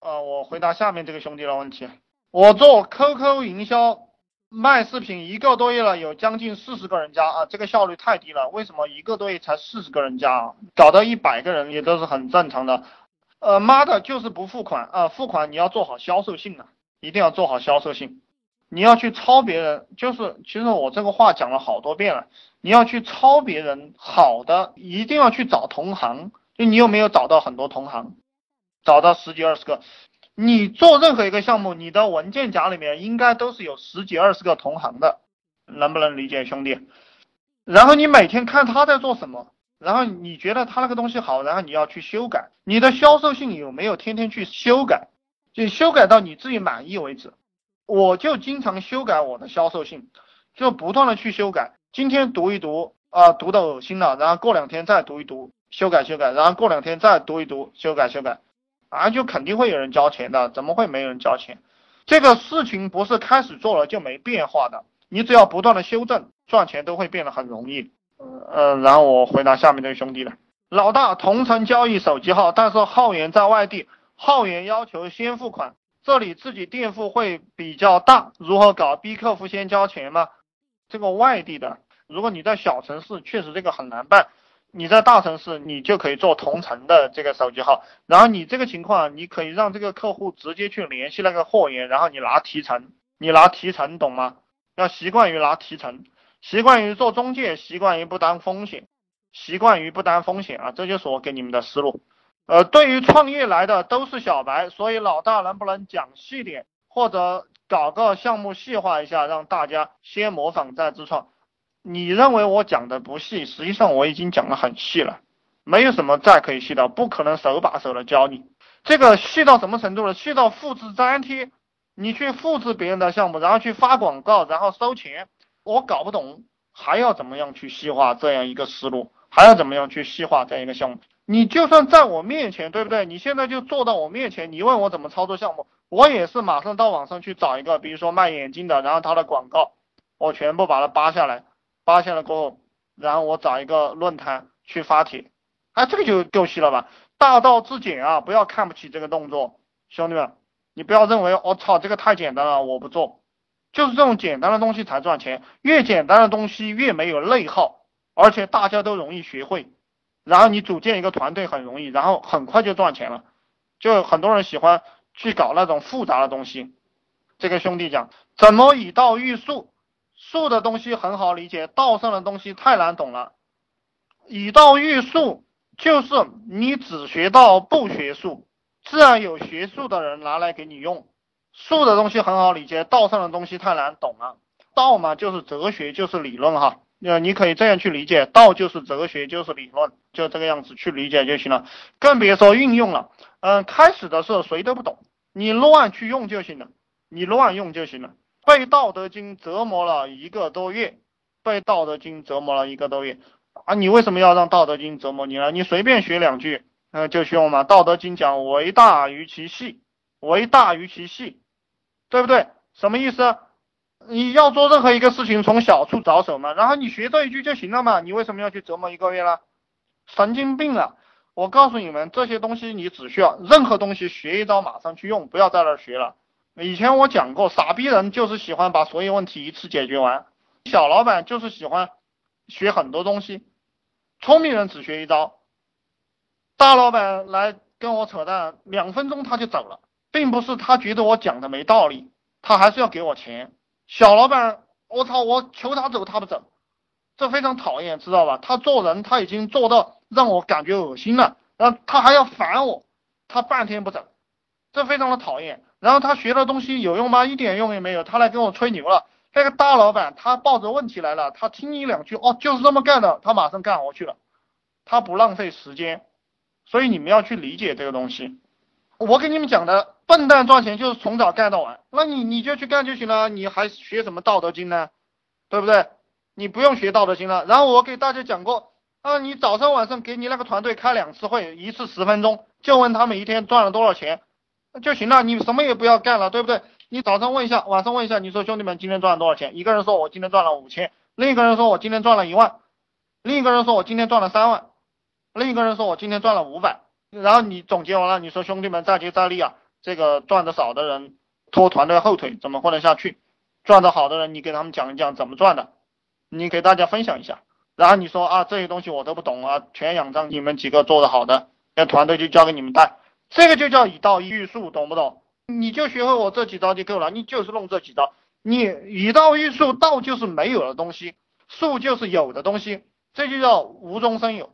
呃，我回答下面这个兄弟的问题。我做 QQ 营销卖视频一个多月了，有将近四十个人加啊，这个效率太低了。为什么一个多月才四十个人加啊？搞到一百个人也都是很正常的。呃，妈的，就是不付款啊！付款你要做好销售性啊，一定要做好销售性。你要去抄别人，就是其实我这个话讲了好多遍了。你要去抄别人好的，一定要去找同行。就你有没有找到很多同行？找到十几二十个。你做任何一个项目，你的文件夹里面应该都是有十几二十个同行的，能不能理解，兄弟？然后你每天看他在做什么。然后你觉得他那个东西好，然后你要去修改，你的销售性有没有天天去修改？就修改到你自己满意为止。我就经常修改我的销售性，就不断的去修改。今天读一读啊，读的恶心了，然后过两天再读一读，修改修改，然后过两天再读一读，修改修改，啊，就肯定会有人交钱的，怎么会没有人交钱？这个事情不是开始做了就没变化的，你只要不断的修正，赚钱都会变得很容易。呃，然后我回答下面这个兄弟了。老大，同城交易手机号，但是号源在外地，号源要求先付款，这里自己垫付会比较大，如何搞？逼客服先交钱吗？这个外地的，如果你在小城市，确实这个很难办。你在大城市，你就可以做同城的这个手机号，然后你这个情况，你可以让这个客户直接去联系那个货源，然后你拿提成，你拿提成，懂吗？要习惯于拿提成。习惯于做中介，习惯于不担风险，习惯于不担风险啊，这就是我给你们的思路。呃，对于创业来的都是小白，所以老大能不能讲细点，或者搞个项目细化一下，让大家先模仿再自创？你认为我讲的不细，实际上我已经讲的很细了，没有什么再可以细的，不可能手把手的教你。这个细到什么程度了？细到复制粘贴，你去复制别人的项目，然后去发广告，然后收钱。我搞不懂，还要怎么样去细化这样一个思路？还要怎么样去细化这样一个项目？你就算在我面前，对不对？你现在就坐到我面前，你问我怎么操作项目，我也是马上到网上去找一个，比如说卖眼镜的，然后他的广告，我全部把它扒下来，发现了过后，然后我找一个论坛去发帖，哎，这个就够细了吧？大道至简啊，不要看不起这个动作，兄弟们，你不要认为我操这个太简单了，我不做。就是这种简单的东西才赚钱，越简单的东西越没有内耗，而且大家都容易学会，然后你组建一个团队很容易，然后很快就赚钱了。就很多人喜欢去搞那种复杂的东西。这个兄弟讲怎么以道驭术，术的东西很好理解，道上的东西太难懂了。以道驭术就是你只学道不学术，自然有学术的人拿来给你用。术的东西很好理解，道上的东西太难懂了。道嘛，就是哲学，就是理论哈。呃，你可以这样去理解，道就是哲学，就是理论，就这个样子去理解就行了。更别说运用了。嗯，开始的时候谁都不懂，你乱去用就行了，你乱用就行了。被《道德经》折磨了一个多月，被《道德经》折磨了一个多月啊！你为什么要让《道德经》折磨你呢？你随便学两句，嗯，就用嘛。《道德经》讲为大于其细，为大于其细。对不对？什么意思？你要做任何一个事情，从小处着手嘛。然后你学这一句就行了嘛。你为什么要去折磨一个月呢？神经病啊！我告诉你们，这些东西你只需要任何东西学一招，马上去用，不要在那儿学了。以前我讲过，傻逼人就是喜欢把所有问题一次解决完，小老板就是喜欢学很多东西，聪明人只学一招。大老板来跟我扯淡，两分钟他就走了。并不是他觉得我讲的没道理，他还是要给我钱。小老板，我操，我求他走他不走，这非常讨厌，知道吧？他做人他已经做到让我感觉恶心了，然后他还要烦我，他半天不走，这非常的讨厌。然后他学的东西有用吗？一点用也没有。他来跟我吹牛了。那个大老板他抱着问题来了，他听你两句，哦，就是这么干的，他马上干活去了，他不浪费时间。所以你们要去理解这个东西。我跟你们讲的，笨蛋赚钱就是从早干到晚，那你你就去干就行了，你还学什么道德经呢？对不对？你不用学道德经了。然后我给大家讲过，啊，你早上晚上给你那个团队开两次会，一次十分钟，就问他们一天赚了多少钱就行了，你什么也不要干了，对不对？你早上问一下，晚上问一下，你说兄弟们今天赚了多少钱？一个人说我今天赚了五千，另一个人说我今天赚了一万，另一个人说我今天赚了三万，另一个人说我今天赚了五百。然后你总结完了，你说兄弟们再接再厉啊！这个赚的少的人拖团队后腿，怎么混得下去？赚的好的人，你给他们讲一讲怎么赚的，你给大家分享一下。然后你说啊，这些东西我都不懂啊，全仰仗你们几个做的好的，那团队就交给你们带，这个就叫以道驭术，懂不懂？你就学会我这几招就够了，你就是弄这几招。你以道驭术，道就是没有的东西，术就是有的东西，这就叫无中生有。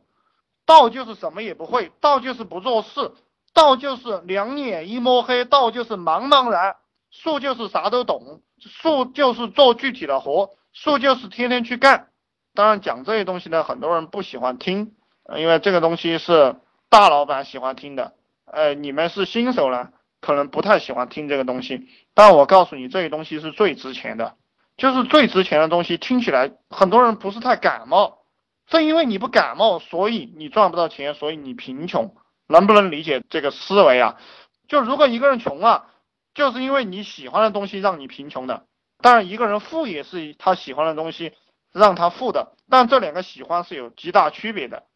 道就是什么也不会，道就是不做事，道就是两眼一摸黑，道就是茫茫然。术就是啥都懂，术就是做具体的活，术就是天天去干。当然讲这些东西呢，很多人不喜欢听，因为这个东西是大老板喜欢听的。呃，你们是新手呢。可能不太喜欢听这个东西，但我告诉你，这些东西是最值钱的，就是最值钱的东西。听起来很多人不是太感冒，正因为你不感冒，所以你赚不到钱，所以你贫穷。能不能理解这个思维啊？就如果一个人穷啊，就是因为你喜欢的东西让你贫穷的。当然，一个人富也是他喜欢的东西让他富的，但这两个喜欢是有极大区别的。